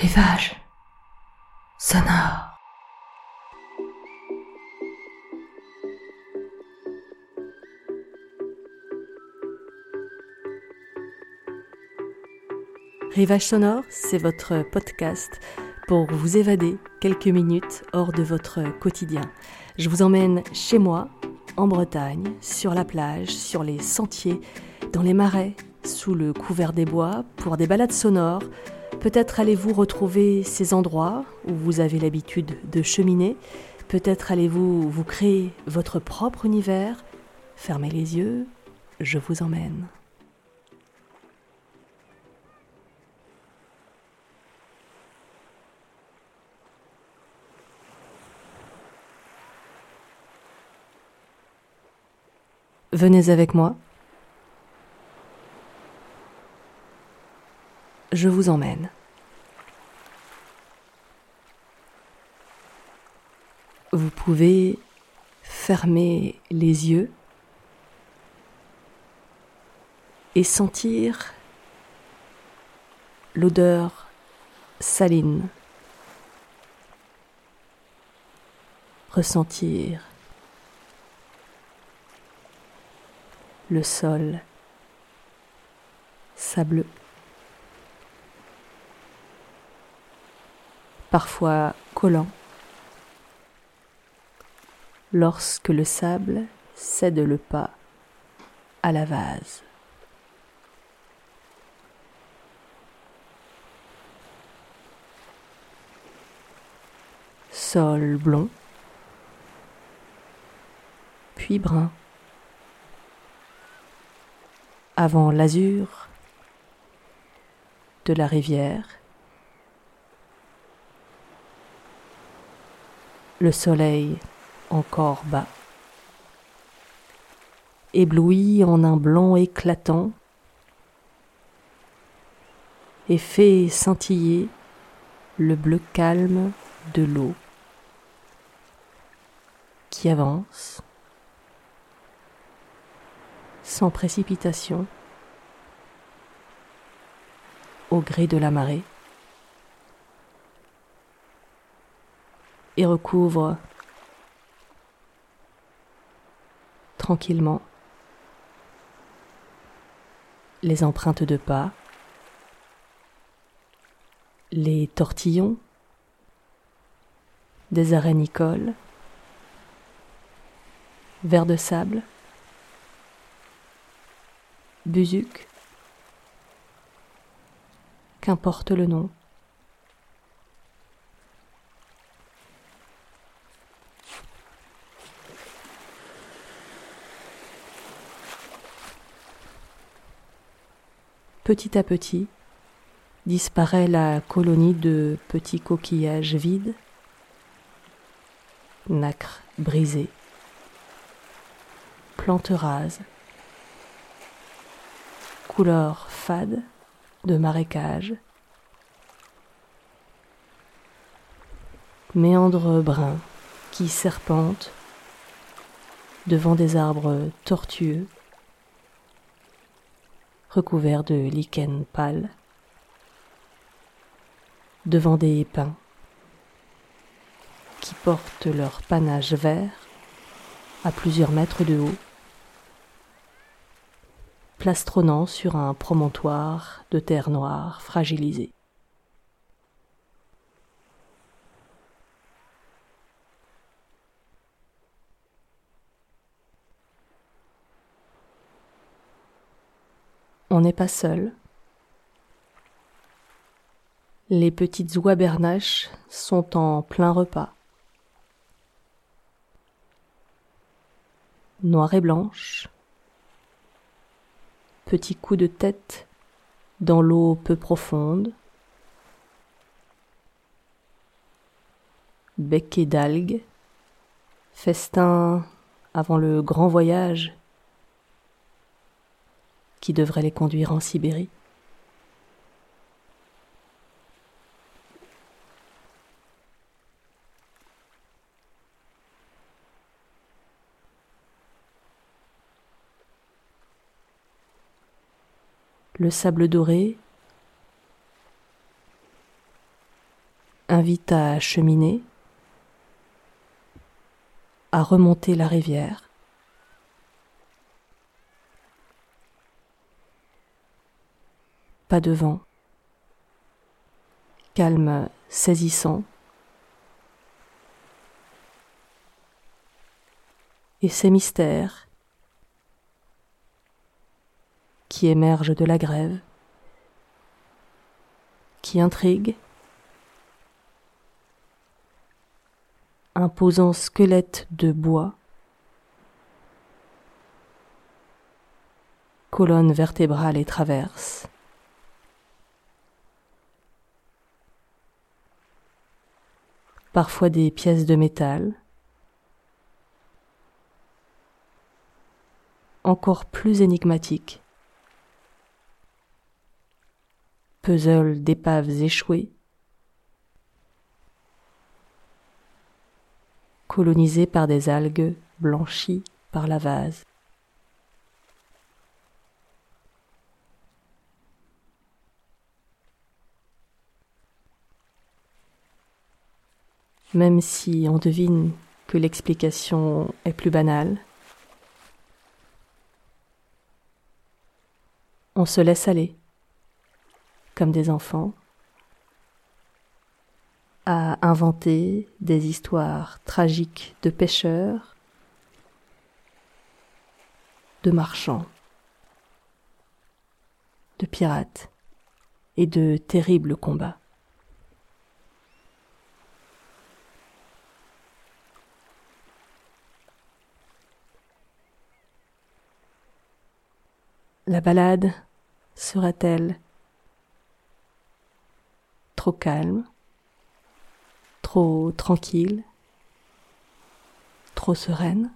Rivage sonore. Rivage sonore, c'est votre podcast pour vous évader quelques minutes hors de votre quotidien. Je vous emmène chez moi, en Bretagne, sur la plage, sur les sentiers, dans les marais, sous le couvert des bois, pour des balades sonores. Peut-être allez-vous retrouver ces endroits où vous avez l'habitude de cheminer. Peut-être allez-vous vous créer votre propre univers. Fermez les yeux, je vous emmène. Venez avec moi. Je vous emmène. Vous pouvez fermer les yeux et sentir l'odeur saline. Ressentir le sol sableux. Parfois collant. Lorsque le sable cède le pas à la vase. Sol blond, puis brun avant l'azur de la rivière. Le soleil encore bas, ébloui en un blanc éclatant, et fait scintiller le bleu calme de l'eau qui avance sans précipitation, au gré de la marée, et recouvre tranquillement les empreintes de pas, les tortillons des arénicoles, vers de sable, Buzuc, qu'importe le nom. Petit à petit, disparaît la colonie de petits coquillages vides, nacre brisée, plantes rases, couleur fade de marécage, méandre brun qui serpente devant des arbres tortueux recouverts de lichen pâle, devant des pins qui portent leur panache vert à plusieurs mètres de haut plastronnant sur un promontoire de terre noire fragilisée. N'est pas seul. Les petites oies bernaches sont en plein repas. Noire et blanche, petit coup de tête dans l'eau peu profonde, becquet d'algues, festin avant le grand voyage qui devrait les conduire en Sibérie. le sable doré, invite à cheminer, à remonter la rivière. Pas de vent, calme saisissant. Et ces mystères qui émergent de la grève, qui intriguent, imposant squelette de bois, colonne vertébrale et traverse. Parfois des pièces de métal, encore plus énigmatiques, puzzle d'épaves échouées, colonisé par des algues blanchies par la vase. Même si on devine que l'explication est plus banale, on se laisse aller, comme des enfants, à inventer des histoires tragiques de pêcheurs, de marchands, de pirates et de terribles combats. La balade sera-t-elle trop calme trop tranquille, trop sereine?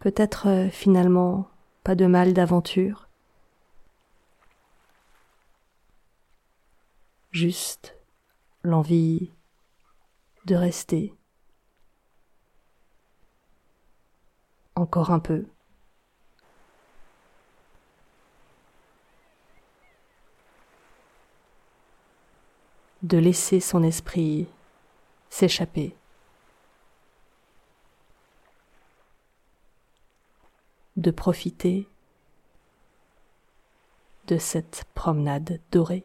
Peut-être euh, finalement pas de mal d'aventure, juste l'envie de rester Encore un peu. De laisser son esprit s'échapper. De profiter de cette promenade dorée.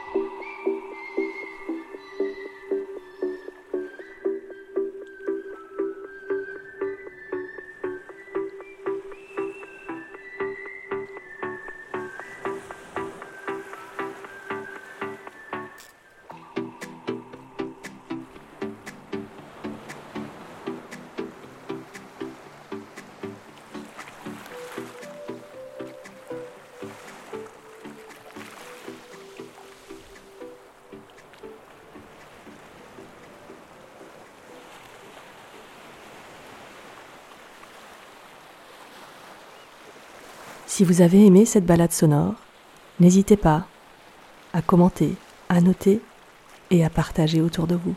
Si vous avez aimé cette balade sonore, n'hésitez pas à commenter, à noter et à partager autour de vous.